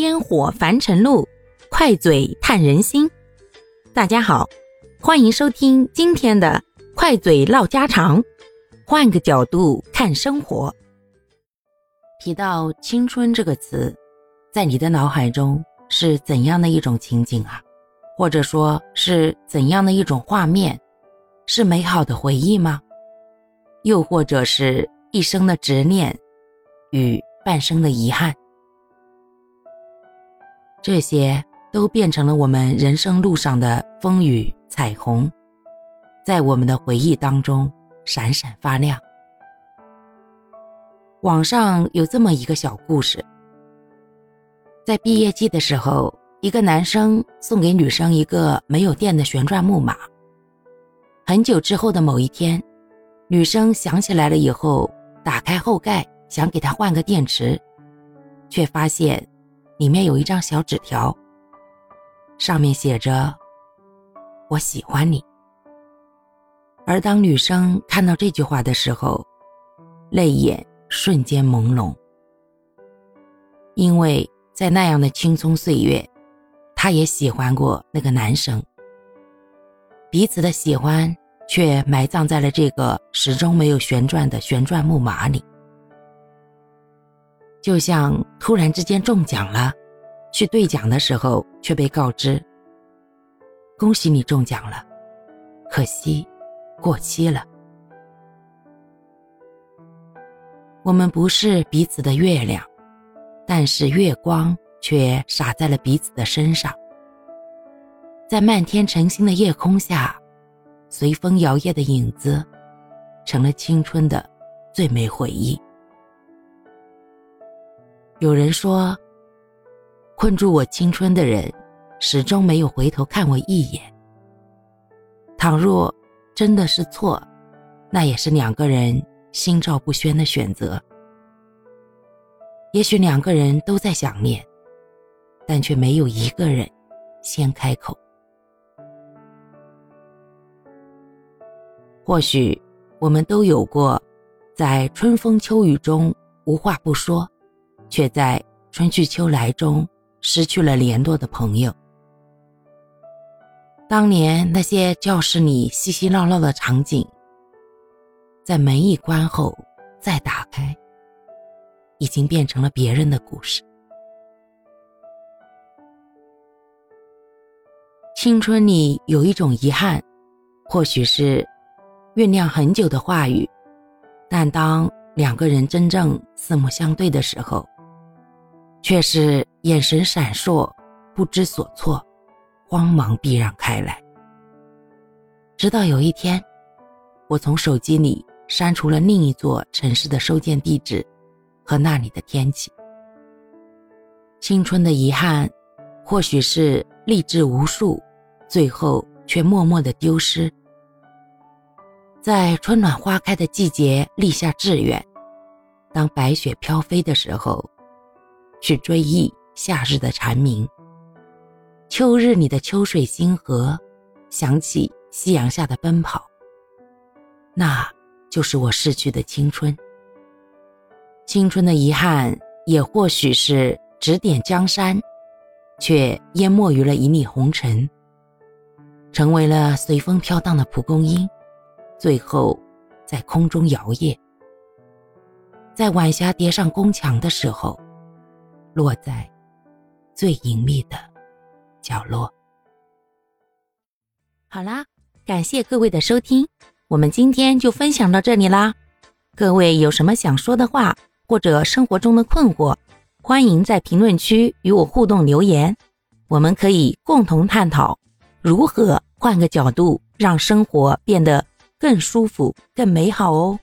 烟火凡尘路，快嘴探人心。大家好，欢迎收听今天的快嘴唠家常，换个角度看生活。提到青春这个词，在你的脑海中是怎样的一种情景啊？或者说是怎样的一种画面？是美好的回忆吗？又或者是一生的执念与半生的遗憾？这些都变成了我们人生路上的风雨彩虹，在我们的回忆当中闪闪发亮。网上有这么一个小故事：在毕业季的时候，一个男生送给女生一个没有电的旋转木马。很久之后的某一天，女生想起来了以后，打开后盖想给他换个电池，却发现。里面有一张小纸条，上面写着“我喜欢你”。而当女生看到这句话的时候，泪眼瞬间朦胧，因为在那样的青葱岁月，她也喜欢过那个男生，彼此的喜欢却埋葬在了这个始终没有旋转的旋转木马里。就像突然之间中奖了，去兑奖的时候却被告知：“恭喜你中奖了，可惜过期了。”我们不是彼此的月亮，但是月光却洒在了彼此的身上，在漫天晨星的夜空下，随风摇曳的影子，成了青春的最美回忆。有人说，困住我青春的人，始终没有回头看我一眼。倘若真的是错，那也是两个人心照不宣的选择。也许两个人都在想念，但却没有一个人先开口。或许我们都有过，在春风秋雨中无话不说。却在春去秋来中失去了联络的朋友。当年那些教室里嬉嬉闹闹的场景，在门一关后再打开，已经变成了别人的故事。青春里有一种遗憾，或许是酝酿很久的话语，但当两个人真正四目相对的时候。却是眼神闪烁，不知所措，慌忙避让开来。直到有一天，我从手机里删除了另一座城市的收件地址和那里的天气。青春的遗憾，或许是励志无数，最后却默默的丢失。在春暖花开的季节立下志愿，当白雪飘飞的时候。去追忆夏日的蝉鸣，秋日里的秋水星河，想起夕阳下的奔跑。那就是我逝去的青春。青春的遗憾，也或许是指点江山，却淹没于了一粒红尘，成为了随风飘荡的蒲公英，最后在空中摇曳，在晚霞叠上宫墙的时候。落在最隐秘的角落。好啦，感谢各位的收听，我们今天就分享到这里啦。各位有什么想说的话，或者生活中的困惑，欢迎在评论区与我互动留言，我们可以共同探讨如何换个角度让生活变得更舒服、更美好哦。